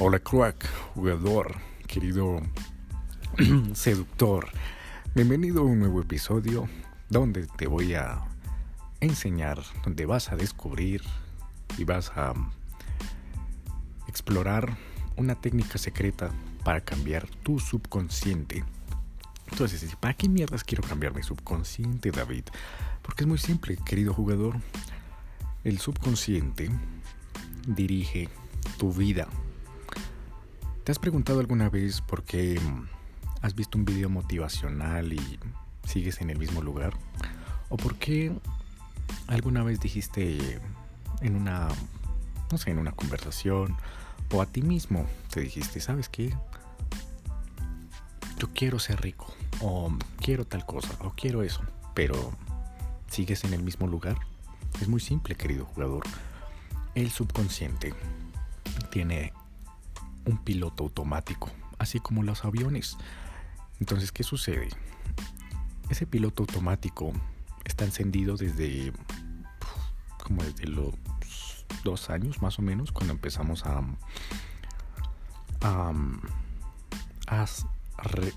Hola crack, jugador, querido seductor. Bienvenido a un nuevo episodio donde te voy a enseñar, donde vas a descubrir y vas a explorar una técnica secreta para cambiar tu subconsciente. Entonces, ¿para qué mierdas quiero cambiar mi subconsciente, David? Porque es muy simple, querido jugador. El subconsciente dirige tu vida. ¿Te has preguntado alguna vez por qué has visto un video motivacional y sigues en el mismo lugar? ¿O por qué alguna vez dijiste en una, no sé, en una conversación o a ti mismo te dijiste, ¿sabes qué? Yo quiero ser rico o quiero tal cosa o quiero eso, pero sigues en el mismo lugar? Es muy simple, querido jugador. El subconsciente tiene un piloto automático, así como los aviones. Entonces, ¿qué sucede? Ese piloto automático está encendido desde como desde los dos años más o menos, cuando empezamos a, a,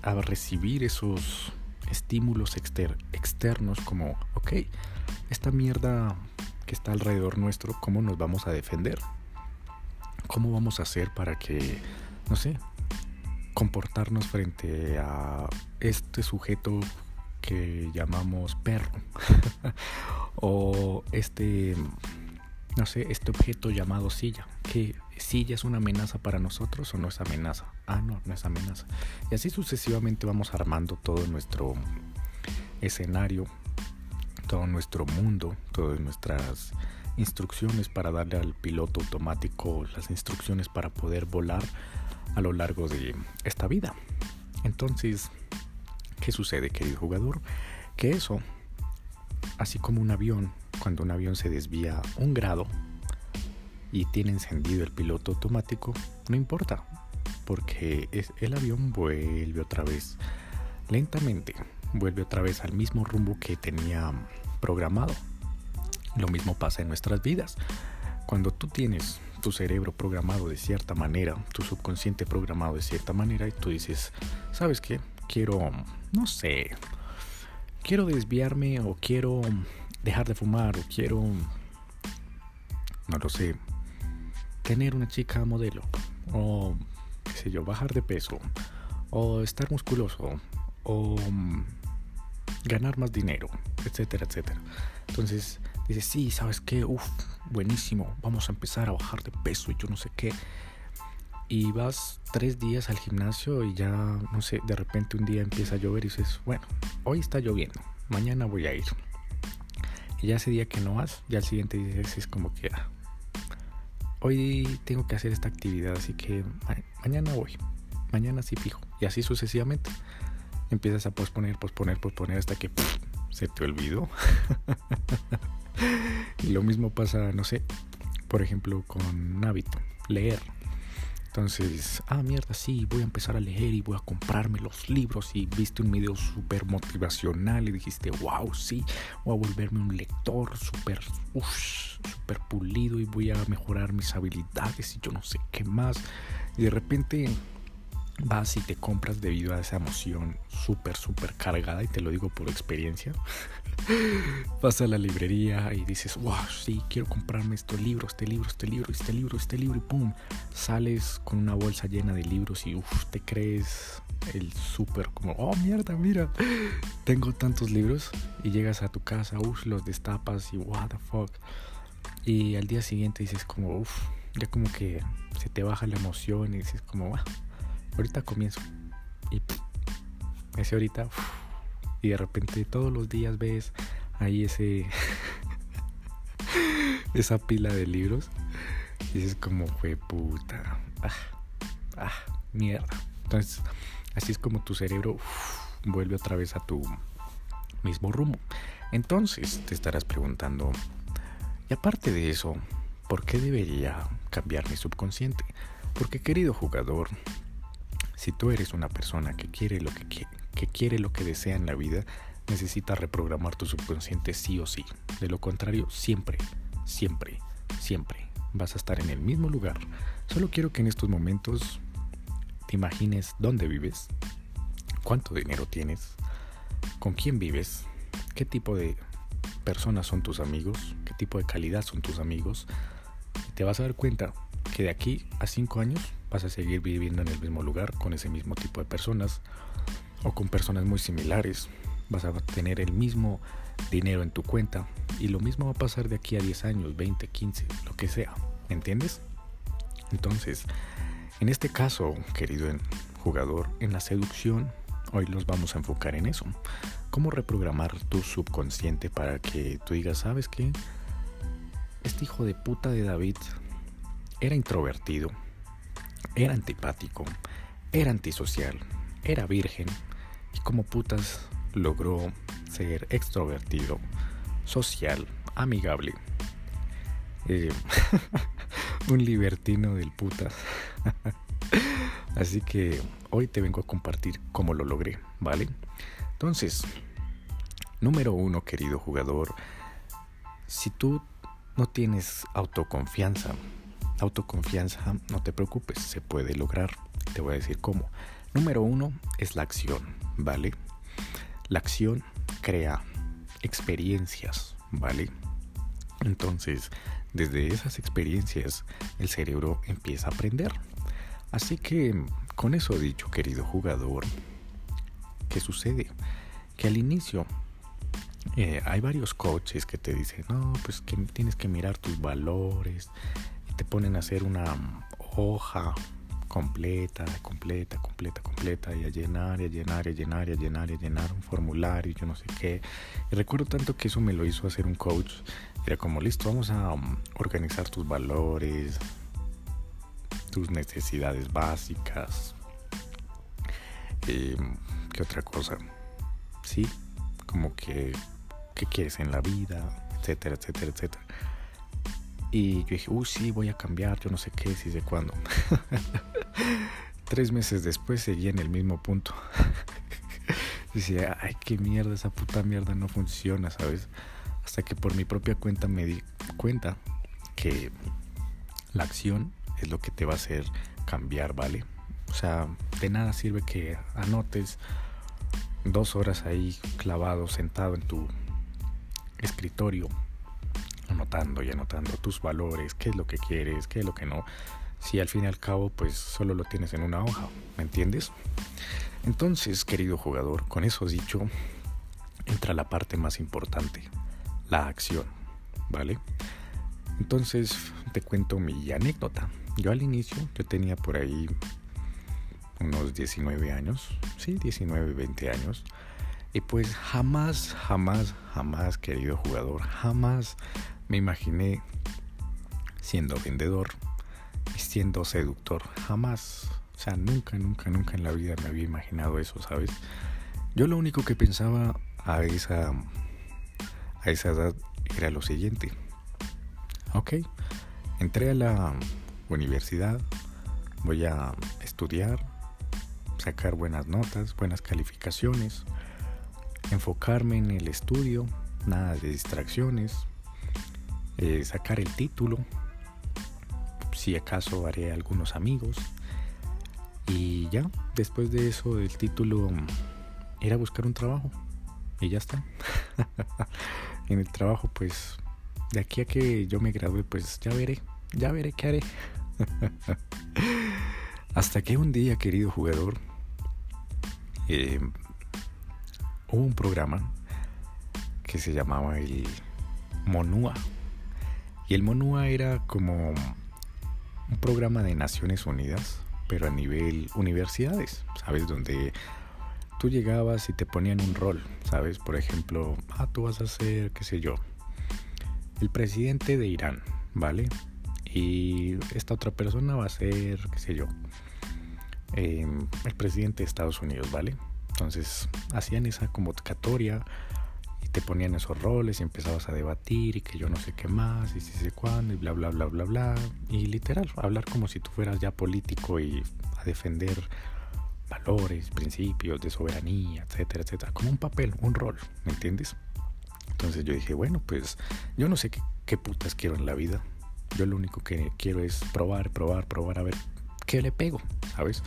a, recibir esos estímulos externos como, ok, esta mierda que está alrededor nuestro, ¿cómo nos vamos a defender? ¿Cómo vamos a hacer para que, no sé, comportarnos frente a este sujeto que llamamos perro? o este, no sé, este objeto llamado silla. Que silla es una amenaza para nosotros o no es amenaza. Ah, no, no es amenaza. Y así sucesivamente vamos armando todo nuestro escenario, todo nuestro mundo, todas nuestras instrucciones para darle al piloto automático las instrucciones para poder volar a lo largo de esta vida. Entonces, ¿qué sucede, querido jugador? Que eso, así como un avión, cuando un avión se desvía un grado y tiene encendido el piloto automático, no importa, porque el avión vuelve otra vez lentamente, vuelve otra vez al mismo rumbo que tenía programado. Lo mismo pasa en nuestras vidas. Cuando tú tienes tu cerebro programado de cierta manera, tu subconsciente programado de cierta manera, y tú dices, ¿sabes qué? Quiero, no sé, quiero desviarme o quiero dejar de fumar o quiero, no lo sé, tener una chica modelo o, qué sé yo, bajar de peso o estar musculoso o ganar más dinero, etcétera, etcétera. Entonces, dices, sí, ¿sabes qué? Uf, buenísimo, vamos a empezar a bajar de peso y yo no sé qué. Y vas tres días al gimnasio y ya, no sé, de repente un día empieza a llover y dices, bueno, hoy está lloviendo, mañana voy a ir. Y ya ese día que no vas, ya al siguiente dices, es como que, ah, hoy tengo que hacer esta actividad, así que mañana voy, mañana sí fijo. Y así sucesivamente. Empiezas a posponer, posponer, posponer hasta que se te olvidó. y lo mismo pasa, no sé, por ejemplo, con un hábito, leer. Entonces, ah, mierda, sí, voy a empezar a leer y voy a comprarme los libros y viste un video súper motivacional y dijiste, wow, sí, voy a volverme un lector súper, súper pulido y voy a mejorar mis habilidades y yo no sé qué más. Y de repente vas y te compras debido a esa emoción súper, súper cargada, y te lo digo por experiencia. vas a la librería y dices, wow, sí, quiero comprarme este libro, este libro, este libro, este libro, este libro, y pum, sales con una bolsa llena de libros y uff, te crees el súper como, oh mierda, mira, tengo tantos libros, y llegas a tu casa, uff, los destapas y what the fuck. Y al día siguiente dices como, uff, ya como que se te baja la emoción y dices como, ah, ahorita comienzo. Y ese ahorita, y de repente todos los días ves ahí ese, esa pila de libros. Y dices como, fue puta, ah, ah, mierda. Entonces, así es como tu cerebro vuelve otra vez a tu mismo rumbo. Entonces, te estarás preguntando, y aparte de eso, ¿por qué debería cambiar mi subconsciente? Porque querido jugador, si tú eres una persona que quiere lo que, que quiere lo que desea en la vida, necesitas reprogramar tu subconsciente sí o sí. De lo contrario, siempre, siempre, siempre vas a estar en el mismo lugar. Solo quiero que en estos momentos te imagines dónde vives, cuánto dinero tienes, con quién vives, qué tipo de personas son tus amigos, qué tipo de calidad son tus amigos. Y te vas a dar cuenta que de aquí a cinco años vas a seguir viviendo en el mismo lugar con ese mismo tipo de personas o con personas muy similares. Vas a tener el mismo dinero en tu cuenta y lo mismo va a pasar de aquí a 10 años, 20, 15, lo que sea. ¿Me entiendes? Entonces, en este caso, querido jugador, en la seducción, hoy los vamos a enfocar en eso. ¿Cómo reprogramar tu subconsciente para que tú digas, ¿sabes qué? Este hijo de puta de David era introvertido, era antipático, era antisocial, era virgen y como putas logró ser extrovertido, social, amigable. Eh, un libertino del putas. Así que hoy te vengo a compartir cómo lo logré, ¿vale? Entonces, número uno, querido jugador, si tú no tienes autoconfianza, autoconfianza, no te preocupes, se puede lograr. Te voy a decir cómo. Número uno es la acción, ¿vale? La acción crea experiencias, ¿vale? Entonces, desde esas experiencias, el cerebro empieza a aprender. Así que, con eso dicho, querido jugador, ¿qué sucede? Que al inicio eh, hay varios coaches que te dicen, no, pues que tienes que mirar tus valores te ponen a hacer una hoja completa, completa, completa, completa, y a llenar, y a llenar, a llenar, a llenar, a llenar un formulario, yo no sé qué. Recuerdo tanto que eso me lo hizo hacer un coach. Era como, listo, vamos a um, organizar tus valores, tus necesidades básicas. Eh, ¿Qué otra cosa? Sí, como que, ¿qué quieres en la vida? Etcétera, etcétera, etcétera. Y yo dije, uy, sí, voy a cambiar, yo no sé qué, si sé cuándo. Tres meses después seguía en el mismo punto. Decía, ay, qué mierda, esa puta mierda no funciona, ¿sabes? Hasta que por mi propia cuenta me di cuenta que la acción es lo que te va a hacer cambiar, ¿vale? O sea, de nada sirve que anotes dos horas ahí clavado, sentado en tu escritorio anotando y anotando tus valores, qué es lo que quieres, qué es lo que no. Si al fin y al cabo pues solo lo tienes en una hoja, ¿me entiendes? Entonces, querido jugador, con eso dicho, entra la parte más importante, la acción, ¿vale? Entonces, te cuento mi anécdota. Yo al inicio, yo tenía por ahí unos 19 años, sí, 19, 20 años. Y pues jamás, jamás, jamás, querido jugador, jamás me imaginé siendo vendedor siendo seductor. Jamás. O sea, nunca, nunca, nunca en la vida me había imaginado eso, ¿sabes? Yo lo único que pensaba a esa, a esa edad era lo siguiente. Ok, entré a la universidad, voy a estudiar, sacar buenas notas, buenas calificaciones, enfocarme en el estudio, nada de distracciones, eh, sacar el título, si acaso haré algunos amigos y ya, después de eso el título era buscar un trabajo y ya está. en el trabajo pues de aquí a que yo me gradué pues ya veré, ya veré qué haré. Hasta que un día, querido jugador, eh, hubo un programa que se llamaba el Monua. El MONUA era como un programa de Naciones Unidas, pero a nivel universidades, ¿sabes? Donde tú llegabas y te ponían un rol, ¿sabes? Por ejemplo, ah, tú vas a ser, qué sé yo, el presidente de Irán, ¿vale? Y esta otra persona va a ser, qué sé yo, em, el presidente de Estados Unidos, ¿vale? Entonces hacían esa convocatoria te ponían esos roles y empezabas a debatir y que yo no sé qué más y si sé cuándo y bla bla bla bla bla y literal hablar como si tú fueras ya político y a defender valores, principios de soberanía, etcétera, etcétera, como un papel, un rol, ¿me entiendes? Entonces yo dije, bueno, pues yo no sé qué, qué putas quiero en la vida, Yo lo único que quiero es probar, probar, probar, a ver qué le pego, ¿sabes?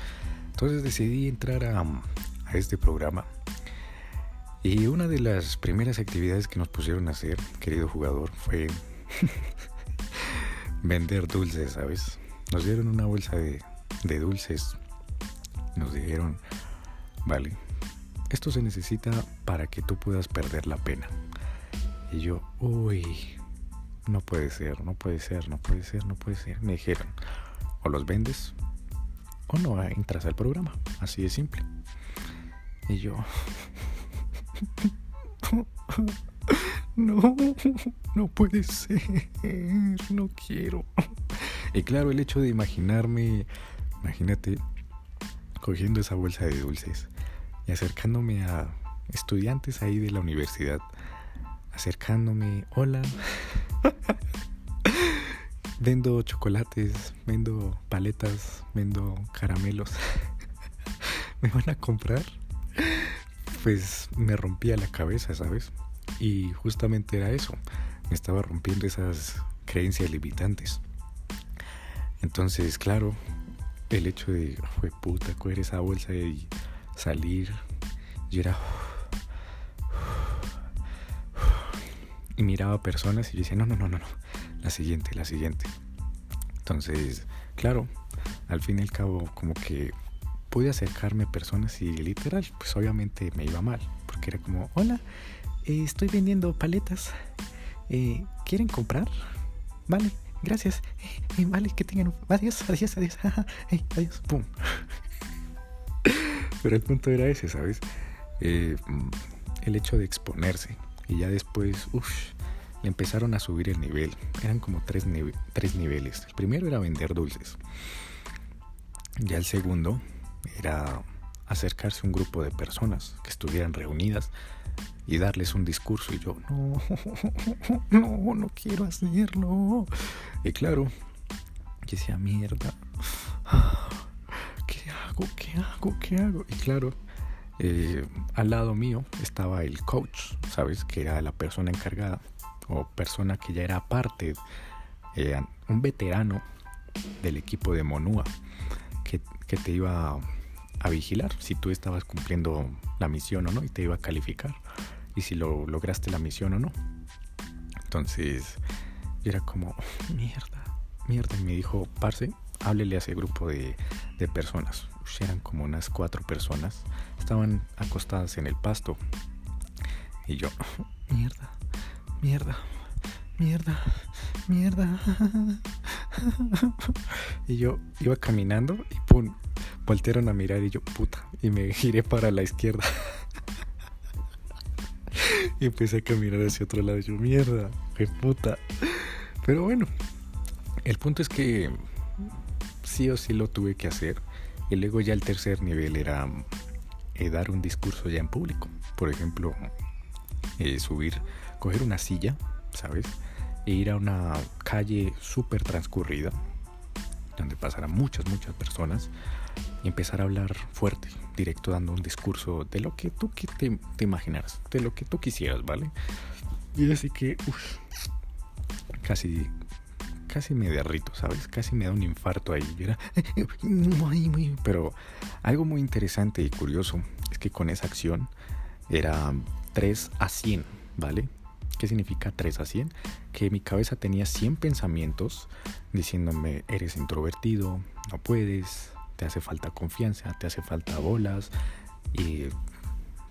Entonces decidí entrar a, a este programa. Y una de las primeras actividades que nos pusieron a hacer, querido jugador, fue vender dulces, ¿sabes? Nos dieron una bolsa de, de dulces. Nos dijeron, vale, esto se necesita para que tú puedas perder la pena. Y yo, uy, no puede ser, no puede ser, no puede ser, no puede ser. Me dijeron, o los vendes o no entras al programa. Así de simple. Y yo, no, no puede ser, no quiero. Y claro, el hecho de imaginarme, imagínate, cogiendo esa bolsa de dulces y acercándome a estudiantes ahí de la universidad, acercándome, hola, vendo chocolates, vendo paletas, vendo caramelos, ¿me van a comprar? Pues me rompía la cabeza, ¿sabes? Y justamente era eso, me estaba rompiendo esas creencias limitantes. Entonces, claro, el hecho de, fue puta, coger esa bolsa y salir, y era... Y miraba personas y decía, no, no, no, no, no, la siguiente, la siguiente. Entonces, claro, al fin y al cabo, como que pude acercarme a personas y literal, pues obviamente me iba mal, porque era como, hola, eh, estoy vendiendo paletas, eh, ¿quieren comprar? Vale, gracias, eh, vale, que tengan, adiós, adiós, adiós, adiós, pum. Pero el punto era ese, ¿sabes? el hecho de exponerse y ya después, uff, le empezaron a subir el nivel. Eran como tres, tres niveles. El primero era vender dulces. Ya el segundo era acercarse a un grupo de personas que estuvieran reunidas y darles un discurso y yo no no no quiero hacerlo y claro yo decía mierda qué hago qué hago qué hago y claro eh, al lado mío estaba el coach sabes que era la persona encargada o persona que ya era parte eh, un veterano del equipo de Monúa que, te iba a vigilar si tú estabas cumpliendo la misión o no y te iba a calificar y si lo lograste la misión o no. Entonces era como, mierda, mierda. Y me dijo, parce, háblele a ese grupo de, de personas. eran como unas cuatro personas. Estaban acostadas en el pasto. Y yo, mierda, mierda, mierda, mierda. y yo iba caminando y pum, voltearon a mirar y yo, puta, y me giré para la izquierda. y empecé a caminar hacia otro lado y yo, mierda, qué puta. Pero bueno, el punto es que sí o sí lo tuve que hacer. Y luego ya el tercer nivel era eh, dar un discurso ya en público. Por ejemplo, eh, subir, coger una silla, ¿sabes? E ir a una calle súper transcurrida, donde pasaran muchas, muchas personas y empezar a hablar fuerte, directo, dando un discurso de lo que tú te, te imaginaras, de lo que tú quisieras, ¿vale? Y así que, uff, casi, casi me derrito, ¿sabes? Casi me da un infarto ahí. Era, pero algo muy interesante y curioso es que con esa acción era 3 a 100, ¿vale? ¿Qué significa 3 a 100? Que mi cabeza tenía 100 pensamientos diciéndome, eres introvertido, no puedes, te hace falta confianza, te hace falta bolas y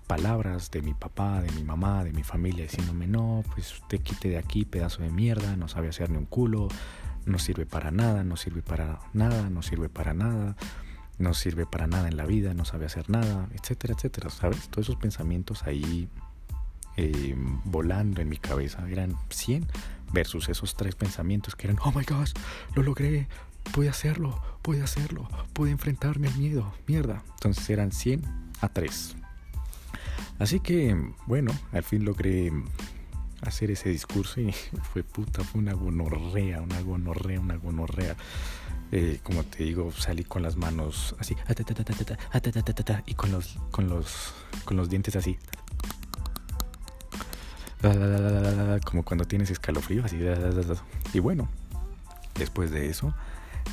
palabras de mi papá, de mi mamá, de mi familia diciéndome, no, pues te quite de aquí, pedazo de mierda, no sabe hacer ni un culo, no sirve para nada, no sirve para nada, no sirve para nada, no sirve para nada en la vida, no sabe hacer nada, etcétera, etcétera, ¿sabes? Todos esos pensamientos ahí eh, volando en mi cabeza eran 100 versus esos tres pensamientos que eran, oh my gosh, lo logré, pude hacerlo, pude hacerlo, pude enfrentarme al miedo, mierda. Entonces eran 100 a 3. Así que, bueno, al fin logré hacer ese discurso y fue puta, fue una gonorrea, una gonorrea, una gonorrea. Eh, como te digo, salí con las manos así y con los, con los, con los dientes así. Como cuando tienes escalofrío, así. Y bueno, después de eso,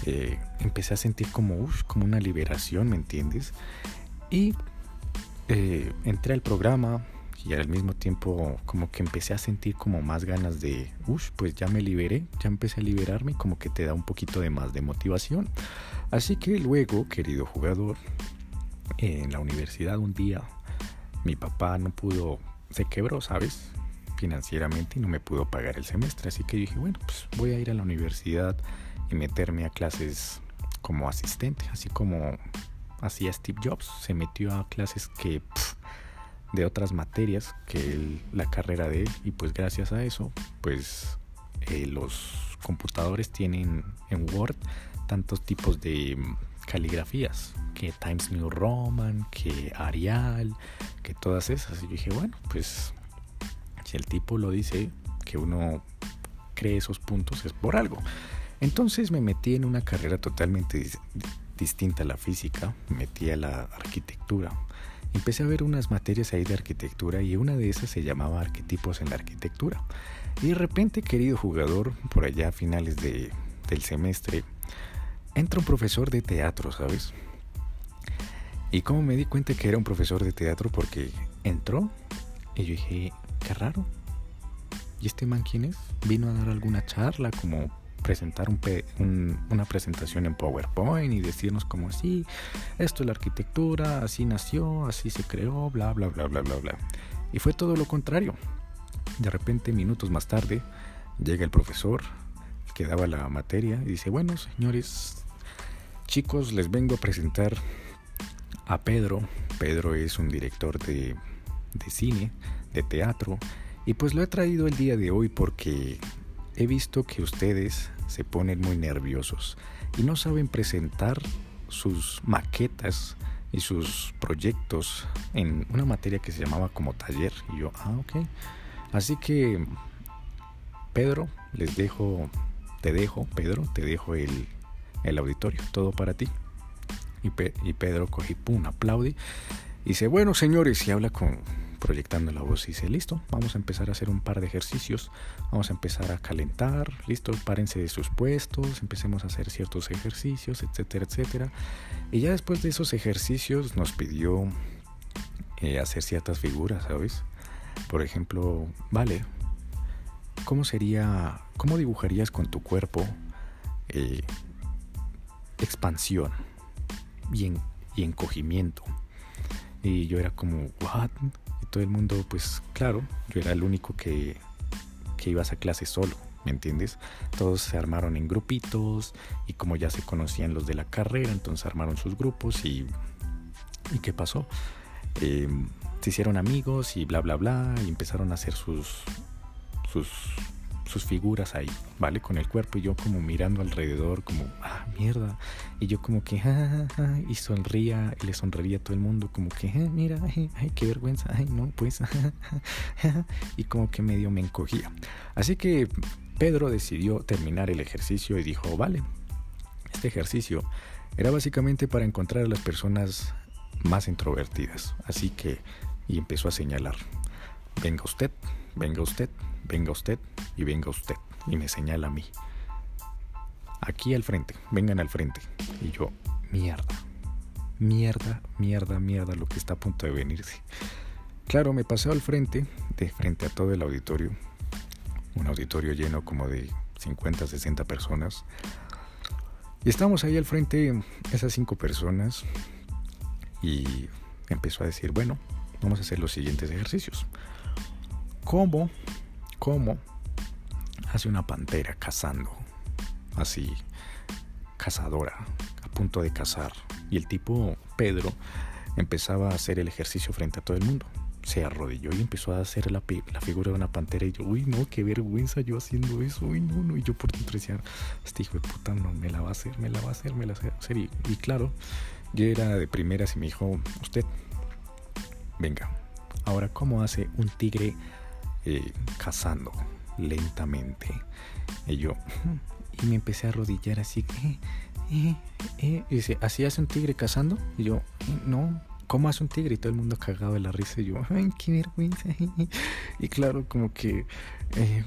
eh, empecé a sentir como, como una liberación, ¿me entiendes? Y eh, entré al programa y al mismo tiempo como que empecé a sentir como más ganas de, uff, pues ya me liberé, ya empecé a liberarme, como que te da un poquito de más de motivación. Así que luego, querido jugador, en la universidad un día mi papá no pudo, se quebró, ¿sabes? Financieramente y no me pudo pagar el semestre. Así que dije, bueno, pues voy a ir a la universidad y meterme a clases como asistente, así como hacía Steve Jobs. Se metió a clases que de otras materias que la carrera de él y pues gracias a eso pues eh, los computadores tienen en Word tantos tipos de caligrafías que Times New Roman, que Arial, que todas esas. Y yo dije, bueno, pues el tipo lo dice, que uno cree esos puntos es por algo. Entonces me metí en una carrera totalmente distinta a la física, me metí a la arquitectura. Empecé a ver unas materias ahí de arquitectura y una de esas se llamaba arquetipos en la arquitectura. Y de repente, querido jugador, por allá a finales de, del semestre, entra un profesor de teatro, ¿sabes? Y como me di cuenta que era un profesor de teatro porque entró y yo dije, qué raro. ¿Y este man quién es? Vino a dar alguna charla, como presentar un, una presentación en PowerPoint y decirnos como así, esto es la arquitectura, así nació, así se creó, bla, bla, bla, bla, bla, bla. Y fue todo lo contrario. De repente, minutos más tarde, llega el profesor que daba la materia y dice, bueno, señores, Chicos, les vengo a presentar a Pedro. Pedro es un director de, cine, de teatro, y pues lo he traído el día de hoy porque he visto que ustedes se ponen muy nerviosos y no saben presentar sus maquetas y sus proyectos en una materia que se llamaba como taller. Y yo, ah, ok. Así que, Pedro, les dejo, te dejo, Pedro, te dejo el, el auditorio, todo para ti. Y, y Pedro cogí, pum, aplaude. Y dice, bueno señores, y habla con proyectando la voz y dice, listo, vamos a empezar a hacer un par de ejercicios, vamos a empezar a calentar, listo, párense de sus puestos, empecemos a hacer ciertos ejercicios, etcétera, etcétera. Y ya después de esos ejercicios nos pidió eh, hacer ciertas figuras, ¿sabes? Por ejemplo, vale, ¿cómo sería, cómo dibujarías con tu cuerpo eh, expansión y, encogimiento. Y yo era como, ¿what? Y todo el mundo, pues claro, yo era el único que, que iba a clase solo, ¿me entiendes? Todos se armaron en grupitos y como ya se conocían los de la carrera, entonces armaron sus grupos y, ¿y qué pasó? Eh, se hicieron amigos y bla, bla, bla, y empezaron a hacer sus, sus sus figuras ahí, ¿vale? Con el cuerpo y yo como mirando alrededor, como, ah, mierda. Y yo como que, y sonría, y le sonreía a todo el mundo, como que, mira, ay, qué vergüenza, ay, no, pues, y como que medio me encogía. Así que Pedro decidió terminar el ejercicio y dijo, vale, este ejercicio era básicamente para encontrar a las personas más introvertidas. Así que, y empezó a señalar, venga usted, venga usted, venga usted y venga usted. Y me señala a mí. Aquí al frente, vengan al frente. Y yo, mierda, mierda, mierda, mierda, lo que está a punto de venirse. Claro, me pasé al frente, de frente a todo el auditorio. Un auditorio lleno como de 50, 60 personas. Y estamos ahí al frente, esas cinco personas. Y empezó a decir, bueno, vamos a hacer los siguientes ejercicios. ¿Cómo cómo hace una pantera cazando, así, cazadora, a punto de cazar. Y el tipo, Pedro, empezaba a hacer el ejercicio frente a todo el mundo. Se arrodilló y empezó a hacer la, figura de una pantera. Y yo, uy, no, qué vergüenza yo haciendo eso. Uy, no, no. Y yo por dentro decía, este hijo de puta, no, me la va a hacer, me la va a hacer, me la va a hacer. Y, y claro, yo era de primeras y me dijo, usted, venga, ahora, ¿cómo hace un tigre eh, cazando lentamente. Y yo, y me empecé a arrodillar así. Eh, eh, eh, y dice, ¿así hace un tigre cazando? Y yo, no, ¿cómo hace un tigre? Y todo el mundo cagado de la risa y yo, ay, qué vergüenza. Y claro, como que, eh,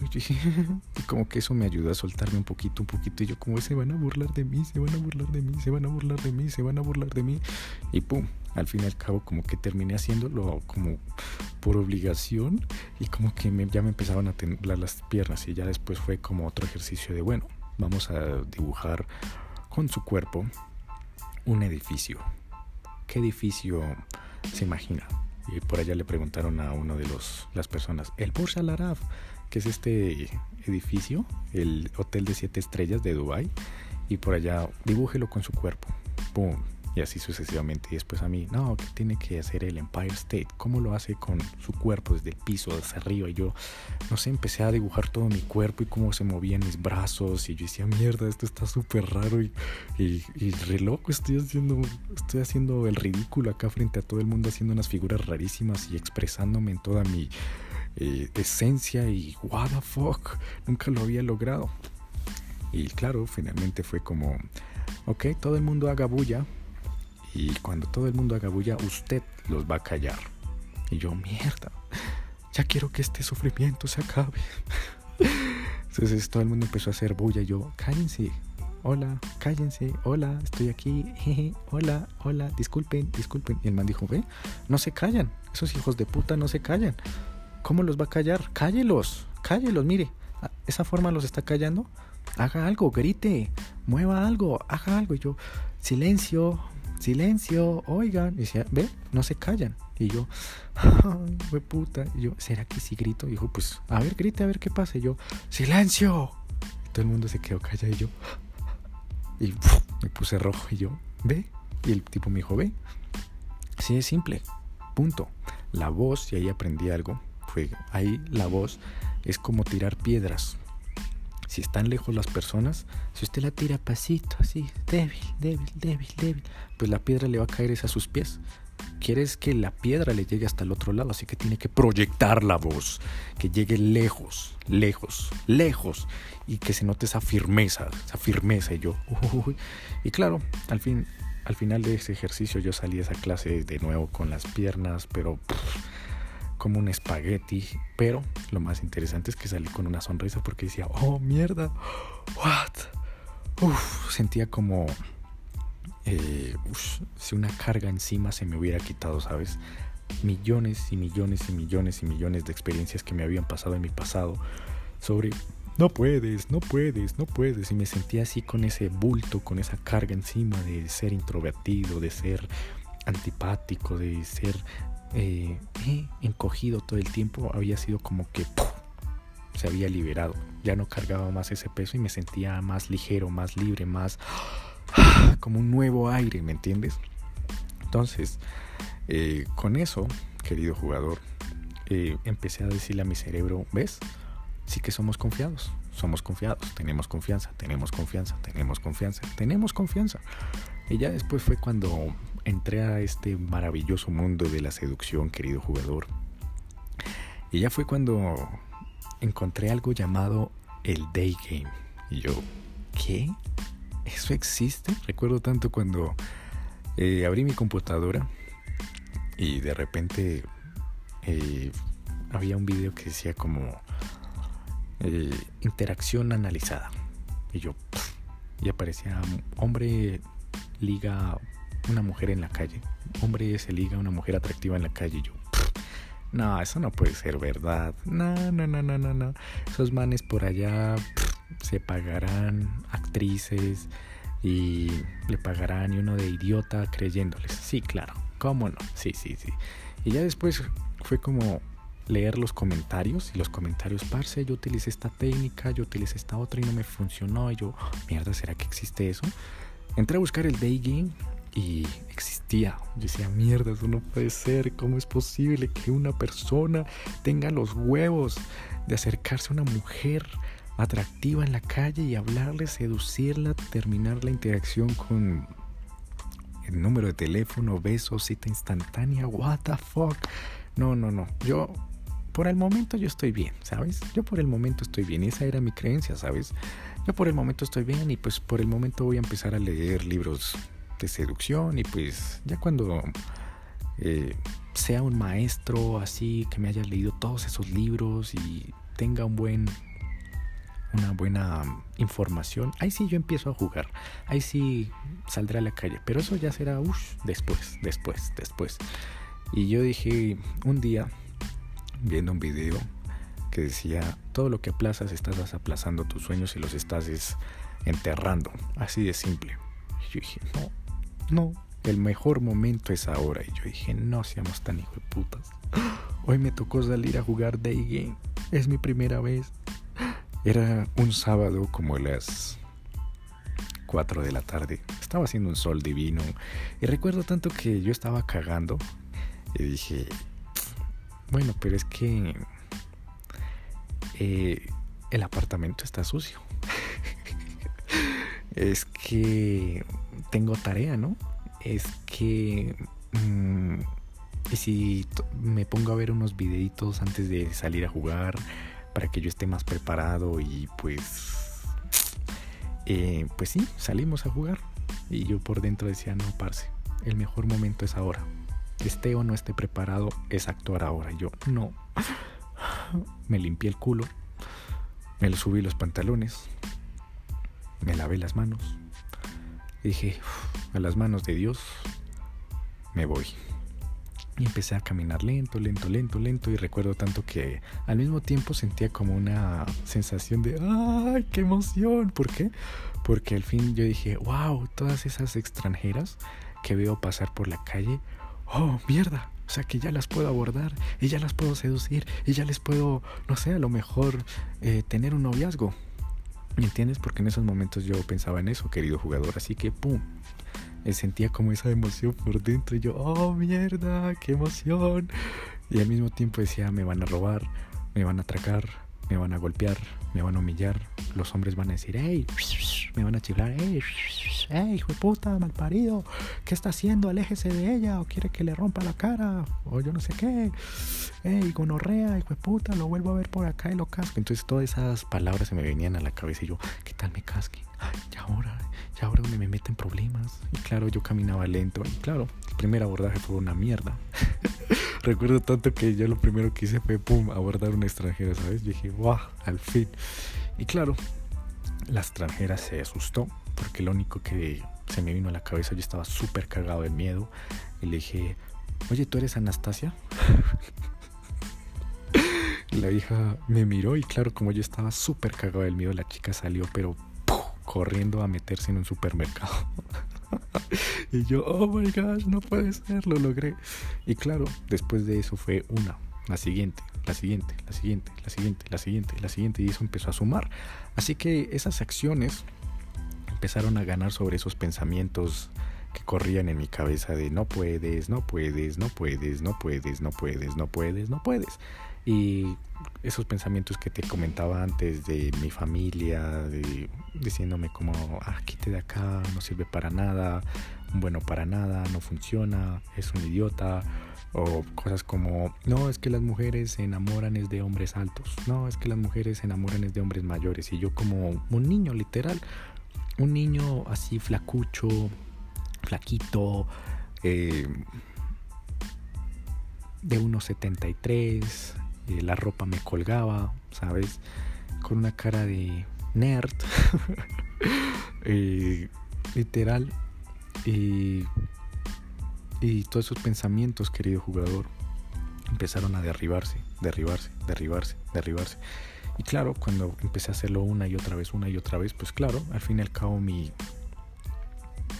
como que eso me ayudó a soltarme un poquito, un poquito. Y yo como, se van a burlar de mí, se van a burlar de mí, se van a burlar de mí, se van a burlar de mí. Y pum, al fin y al cabo como que terminé haciéndolo como por obligación y como que ya me empezaban a temblar las piernas y ya después fue como otro ejercicio de, bueno, vamos a dibujar con su cuerpo un edificio. ¿Qué edificio se imagina? Y por allá le preguntaron a uno de los, las personas, el Burj Al Arab, que es este edificio, el hotel de siete estrellas de Dubai, y por allá dibújelo con su cuerpo. ¡Pum! Y así sucesivamente. Y después a mí, no, ¿qué tiene que hacer el Empire State? ¿Cómo lo hace con su cuerpo desde el piso hacia arriba? Y yo, no sé, empecé a dibujar todo mi cuerpo y cómo se movían mis brazos. Y yo decía, mierda, esto está súper raro y, y, re loco. Estoy haciendo, estoy haciendo el ridículo acá frente a todo el mundo, haciendo unas figuras rarísimas y expresándome en toda mi eh, esencia. Y what the fuck, nunca lo había logrado. Y claro, finalmente fue como, ok, todo el mundo haga bulla, y cuando todo el mundo haga bulla, usted los va a callar. Y yo, mierda, ya quiero que este sufrimiento se acabe. Entonces todo el mundo empezó a hacer bulla y yo, cállense, hola, cállense, hola, estoy aquí, hola, hola, disculpen, disculpen. Y el man dijo, ve, no se callan, esos hijos de puta no se callan. ¿Cómo los va a callar? Cállelos, cállelos, mire, esa forma los está callando. Haga algo, grite, mueva algo, haga algo. Y yo, silencio, silencio, oigan. Y decía, ve, no se callan. Y yo, ay, fue puta. Y yo, ¿será que si grito? Y dijo, pues, a ver, grite, a ver qué pasa. Y yo, silencio. Todo el mundo se quedó callado y yo, y me puse rojo y yo, ve. Y el tipo me dijo, ve. Sí, es simple. Punto. La voz, y ahí aprendí algo, fue ahí la voz es como tirar piedras si están lejos las personas, si usted la tira pasito, así, débil, débil, débil, débil, pues la piedra le va a caer a sus pies. Quieres que la piedra le llegue hasta el otro lado, así que tiene que proyectar la voz, que llegue lejos, lejos, lejos, y que se note esa firmeza, esa firmeza. Y yo, uy. y claro, al fin, al final de ese ejercicio yo salí de esa clase de nuevo con las piernas, pero como un espagueti, pero lo más interesante es que salí con una sonrisa porque decía, oh mierda, what, sentía como eh, si una carga encima se me hubiera quitado, ¿sabes? Millones y millones y millones y millones de experiencias que me habían pasado en mi pasado sobre no puedes, no puedes, no puedes. Y me sentía así con ese bulto, con esa carga encima de ser introvertido, de ser antipático, de ser eh, encogido todo el tiempo, había sido como que se había liberado. Ya no cargaba más ese peso y me sentía más ligero, más libre, más como un nuevo aire, ¿me entiendes? Entonces, eh, con eso, querido jugador, eh, empecé a decirle a mi cerebro, ¿ves? Sí que somos confiados, somos confiados, tenemos confianza, tenemos confianza, tenemos confianza, tenemos confianza. Y ya después fue cuando entré a este maravilloso mundo de la seducción, querido jugador. Y ya fue cuando encontré algo llamado el day game. Y yo, ¿qué? ¿Eso existe? Recuerdo tanto cuando eh, abrí mi computadora y de repente eh, había un video que decía como eh, interacción analizada. Y yo, y aparecía hombre liga una mujer en la calle. Hombre se liga una mujer atractiva en la calle. Yo, no, eso no puede ser verdad. No, no, no, no, no, no. Esos manes por allá se pagarán actrices y le pagarán y uno de idiota creyéndoles. Sí, claro. ¿Cómo no? Sí, sí, sí. Y ya después fue como leer los comentarios y los comentarios, parce, yo utilicé esta técnica, yo utilicé esta otra y no me funcionó. Y yo, mierda, ¿será que existe eso? Entré a buscar el day game y existía. Yo decía, mierda, eso no puede ser. ¿Cómo es posible que una persona tenga los huevos de acercarse a una mujer atractiva en la calle y hablarle, seducirla, terminar la interacción con el número de teléfono, besos, cita instantánea? ¿What the fuck? No, no, no. Yo, por el momento, yo estoy bien, ¿sabes? Yo por el momento estoy bien. Esa era mi creencia, ¿sabes? Yo por el momento estoy bien y pues por el momento voy a empezar a leer libros de seducción y pues ya cuando eh, sea un maestro así que me haya leído todos esos libros y tenga un buen una buena información, ahí sí yo empiezo a jugar, ahí sí saldré a la calle, pero eso ya será después, después, después. Y yo dije un día, viendo un video que decía, todo lo que aplazas estás aplazando tus sueños y los estás enterrando, así de simple. Y yo dije, no, no, el mejor momento es ahora. Y yo dije, no seamos tan hijo de putas. Hoy me tocó salir a jugar Day Game. Es mi primera vez. Era un sábado como las 4 de la tarde. Estaba haciendo un sol divino. Y recuerdo tanto que yo estaba cagando. Y dije, bueno, pero es que eh, el apartamento está sucio. es que tengo tarea, ¿no? es que... Mm, y si me pongo a ver unos videitos antes de salir a jugar para que yo esté más preparado y pues... Eh, pues sí, salimos a jugar. Y yo por dentro decía, no, parce, el mejor momento es ahora. Esté o no esté preparado, es actuar ahora. Y yo, no. Me limpié el culo, me subí los pantalones, me lavé las manos, dije, a las manos de Dios me voy. Y empecé a caminar lento, lento, lento, lento. Y recuerdo tanto que al mismo tiempo sentía como una sensación de ¡ay, qué emoción! ¿Por qué? Porque al fin yo dije, wow, todas esas extranjeras que veo pasar por la calle, ¡oh, mierda! O sea que ya las puedo abordar y ya las puedo seducir y ya les puedo, no sé, a lo mejor eh, tener un noviazgo. ¿Me entiendes? Porque en esos momentos yo pensaba en eso, querido jugador. Así que, ¡pum! Sentía como esa emoción por dentro. Y yo, ¡oh, mierda! ¡Qué emoción! Y al mismo tiempo decía, me van a robar, me van a atracar, me van a golpear, me van a humillar. Los hombres van a decir, ¡hey! Me van a chiflar, ¡hey! ¡hey, hijo de puta, mal parido! ¿Qué está haciendo? Aléjese de ella, o quiere que le rompa la cara, o yo no sé qué. ¡hey, gonorrea, hijo de puta! Lo vuelvo a ver por acá y lo casco. Entonces todas esas palabras se me venían a la cabeza y yo, ¿qué tal me casque? Ay, ahora, y ahora donde me meten problemas. Y claro, yo caminaba lento. Y claro, el primer abordaje fue una mierda. Recuerdo tanto que yo lo primero que hice fue, pum, abordar un extranjero, ¿sabes? Yo dije, ¡guau! Al fin. Y claro, la extranjera se asustó porque lo único que se me vino a la cabeza, yo estaba súper cagado de miedo. Y le dije, oye, ¿tú eres Anastasia? la hija me miró y claro, como yo estaba súper cagado del miedo, la chica salió, pero corriendo a meterse en un supermercado. y yo, oh my gosh, no puede ser, lo logré. Y claro, después de eso fue una, la siguiente, la siguiente, la siguiente, la siguiente, la siguiente, la siguiente, y eso empezó a sumar. Así que esas acciones empezaron a ganar sobre esos pensamientos que corrían en mi cabeza de no puedes, no puedes, no puedes, no puedes, no puedes, no puedes, no puedes. Y esos pensamientos que te comentaba antes de mi familia, diciéndome como, ah, quite de acá, no sirve para nada, bueno para nada, no funciona, es un idiota, o cosas como, no, es que las mujeres se enamoran es de hombres altos, no, es que las mujeres se enamoran es de hombres mayores, y yo como un niño literal, un niño así flacucho, flaquito, eh, de unos 73, la ropa me colgaba, ¿sabes? Con una cara de nerd, literal. Y, y todos esos pensamientos, querido jugador, empezaron a derribarse, derribarse, derribarse, derribarse. Y claro, cuando empecé a hacerlo una y otra vez, una y otra vez, pues claro, al fin y al cabo mi,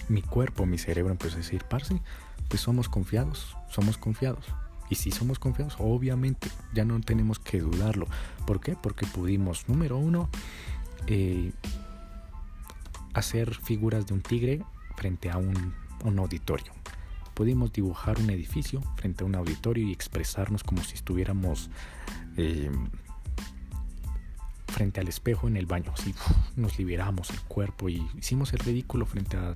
mi cuerpo, mi cerebro empezó a decir, parce, pues somos confiados, somos confiados. Y si somos confiados, obviamente ya no tenemos que dudarlo. ¿Por qué? Porque pudimos, número uno, eh, hacer figuras de un tigre frente a un, auditorio. Pudimos dibujar un edificio frente a un auditorio y expresarnos como si estuviéramos eh, frente al espejo en el baño. Así nos liberamos el cuerpo y hicimos el ridículo frente a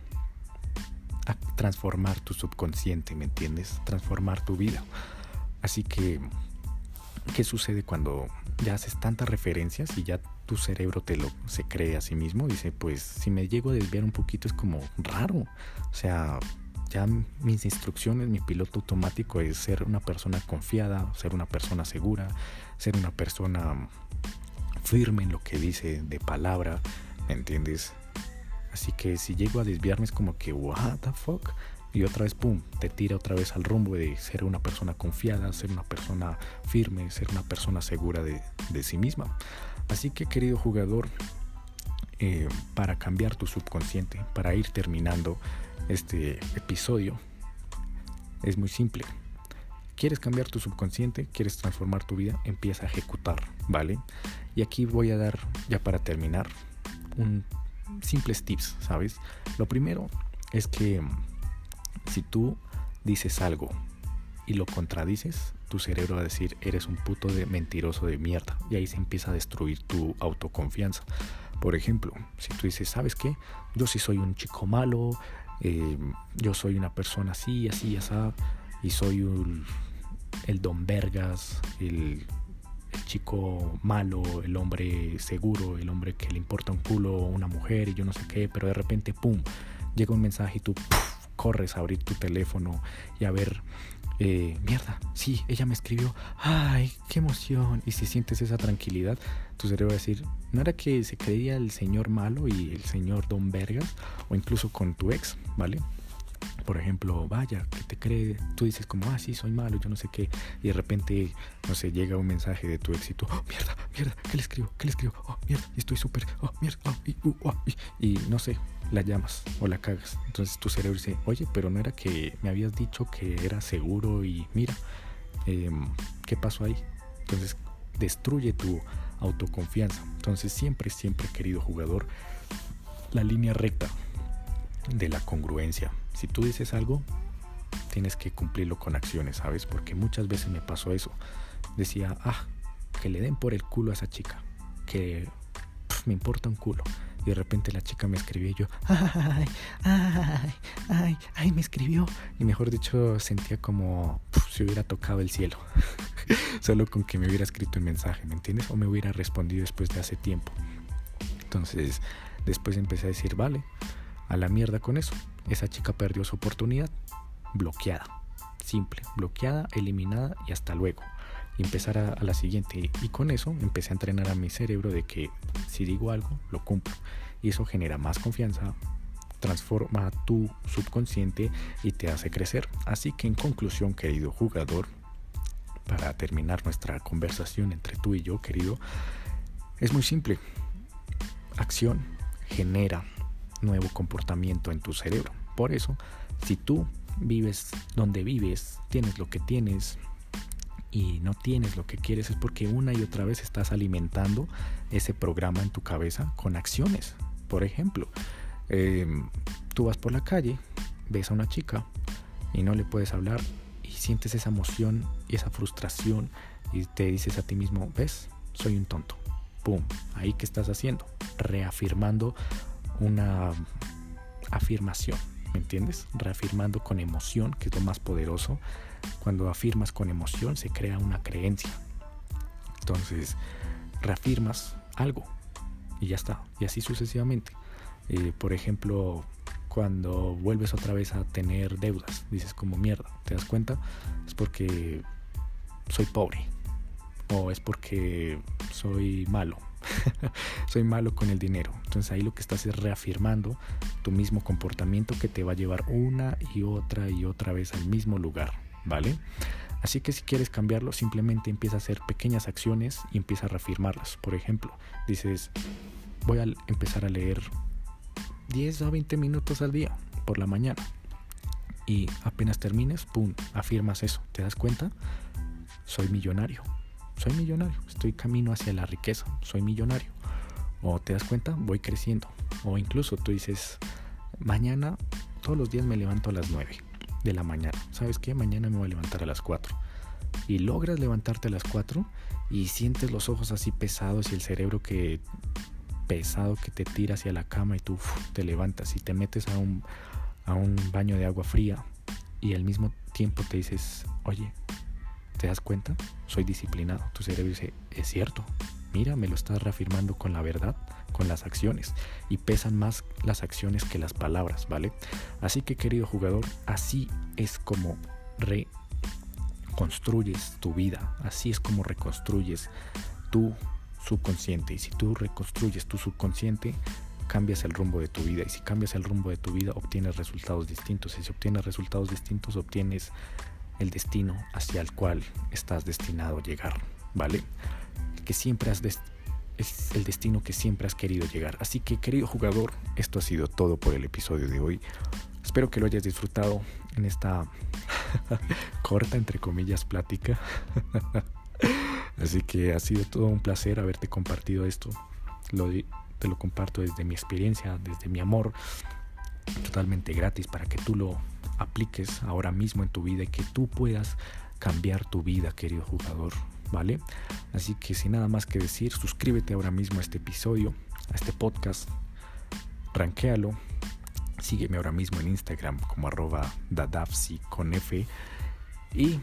transformar tu subconsciente, ¿me entiendes? Transformar tu vida. Así que, ¿qué sucede cuando ya haces tantas referencias y ya tu cerebro te lo se cree a sí mismo? Dice, pues si me llego a desviar un poquito es como raro. O sea, ya mis instrucciones, mi piloto automático es ser una persona confiada, ser una persona segura, ser una persona firme en lo que dice de palabra, ¿me entiendes? Así que si llego a desviarme es como que, what the fuck? Y otra vez, pum, te tira otra vez al rumbo de ser una persona confiada, ser una persona firme, ser una persona segura de, sí misma. Así que, querido jugador, eh, para cambiar tu subconsciente, para ir terminando este episodio, es muy simple. ¿Quieres cambiar tu subconsciente? ¿Quieres transformar tu vida? Empieza a ejecutar, ¿vale? Y aquí voy a dar, ya para terminar, un simples tips, ¿sabes? Lo primero es que si tú dices algo y lo contradices, tu cerebro va a decir, eres un puto de mentiroso de mierda. Y ahí se empieza a destruir tu autoconfianza. Por ejemplo, si tú dices, ¿sabes qué? Yo sí soy un chico malo, eh, yo soy una persona así, así, así, y soy el don Vergas, el, chico malo, el hombre seguro, el hombre que le importa un culo una mujer y yo no sé qué, pero de repente, ¡pum!, llega un mensaje y tú corres a abrir tu teléfono y a ver eh, mierda, sí, ella me escribió, ay, qué emoción. Y si sientes esa tranquilidad, tu cerebro va a decir, ¿no era que se creía el señor malo y el señor Don Vergas? O incluso con tu ex, ¿vale? Por ejemplo, vaya, que te cree, tú dices como, ah, sí, soy malo, yo no sé qué, y de repente, no sé, llega un mensaje de tu éxito, oh, mierda, mierda, ¿qué le escribo? ¿Qué le escribo? Oh, mierda, estoy súper, oh, mierda, oh, y, uh, oh, y, no sé, la llamas o la cagas. Entonces tu cerebro dice, oye, pero no era que me habías dicho que era seguro y mira, em, ¿qué pasó ahí? Entonces destruye tu autoconfianza. Entonces siempre, siempre, querido jugador, la línea recta de la congruencia. Si tú dices algo, tienes que cumplirlo con acciones, ¿sabes? Porque muchas veces me pasó eso. Decía, ah, que le den por el culo a esa chica, que me importa un culo. Y de repente la chica me escribió y yo, ay, ay, ay, ay, me escribió. Y mejor dicho, sentía como si hubiera tocado el cielo. Solo con que me hubiera escrito el mensaje, ¿me entiendes? O me hubiera respondido después de hace tiempo. Entonces, después empecé a decir, vale, a la mierda con eso. Esa chica perdió su oportunidad. Bloqueada. Simple. Bloqueada, eliminada y hasta luego. Y empezar a, la siguiente. Y con eso empecé a entrenar a mi cerebro de que si digo algo, lo cumplo. Y eso genera más confianza, transforma tu subconsciente y te hace crecer. Así que en conclusión, querido jugador, para terminar nuestra conversación entre tú y yo, querido, es muy simple. Acción genera nuevo comportamiento en tu cerebro. Por eso, si tú vives donde vives, tienes lo que tienes y no tienes lo que quieres, es porque una y otra vez estás alimentando ese programa en tu cabeza con acciones. Por ejemplo, em, tú vas por la calle, ves a una chica y no le puedes hablar y sientes esa emoción y esa frustración y te dices a ti mismo, ves, soy un tonto. ¡Pum! Ahí que estás haciendo, reafirmando una afirmación, ¿me entiendes? Reafirmando con emoción, que es lo más poderoso. Cuando afirmas con emoción se crea una creencia. Entonces, reafirmas algo y ya está. Y así sucesivamente. Eh, por ejemplo, cuando vuelves otra vez a tener deudas, dices como mierda, ¿te das cuenta? Es porque soy pobre o es porque soy malo, soy malo con el dinero. Entonces ahí lo que estás es reafirmando tu mismo comportamiento que te va a llevar una y otra y otra vez al mismo lugar, ¿vale? Así que si quieres cambiarlo, simplemente empieza a hacer pequeñas acciones y empieza a reafirmarlas. Por ejemplo, dices, voy a empezar a leer 10 a 20 minutos al día por la mañana. Y apenas termines, ¡pum!, afirmas eso. ¿Te das cuenta? Soy millonario soy millonario, estoy camino hacia la riqueza, soy millonario. O te das cuenta, voy creciendo. O incluso tú dices, mañana todos los días me levanto a las 9. de la mañana. ¿Sabes qué? Mañana me voy a levantar a las 4. Y logras levantarte a las 4 y sientes los ojos así pesados y el cerebro que pesado que te tira hacia la cama y tú te levantas y te metes a un, a un baño de agua fría y al mismo tiempo te dices, oye, ¿te das cuenta? Soy disciplinado. Tu cerebro dice, es cierto, mira, me lo estás reafirmando con la verdad, con las acciones. Y pesan más las acciones que las palabras, ¿vale? Así que querido jugador, así es como reconstruyes tu vida, así es como reconstruyes tu subconsciente. Y si tú reconstruyes tu subconsciente, cambias el rumbo de tu vida. Y si cambias el rumbo de tu vida, obtienes resultados distintos. Y si obtienes resultados distintos, obtienes el destino hacia el cual estás destinado a llegar. ¿Vale? Que siempre has es el destino que siempre has querido llegar. Así que, querido jugador, esto ha sido todo por el episodio de hoy. Espero que lo hayas disfrutado en esta corta, entre comillas, plática. Así que ha sido todo un placer haberte compartido esto. Te lo comparto desde mi experiencia, desde mi amor, totalmente gratis para que tú lo apliques ahora mismo en tu vida y que tú puedas cambiar tu vida, querido jugador. ¿Vale? Así que sin nada más que decir, suscríbete ahora mismo a este episodio, a este podcast, ranquéalo, sígueme ahora mismo en Instagram como arroba dadafsi con F y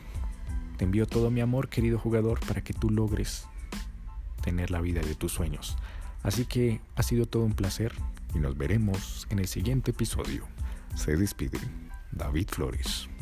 te envío todo mi amor, querido jugador, para que tú logres tener la vida de tus sueños. Así que ha sido todo un placer y nos veremos en el siguiente episodio. Se despide David Flores.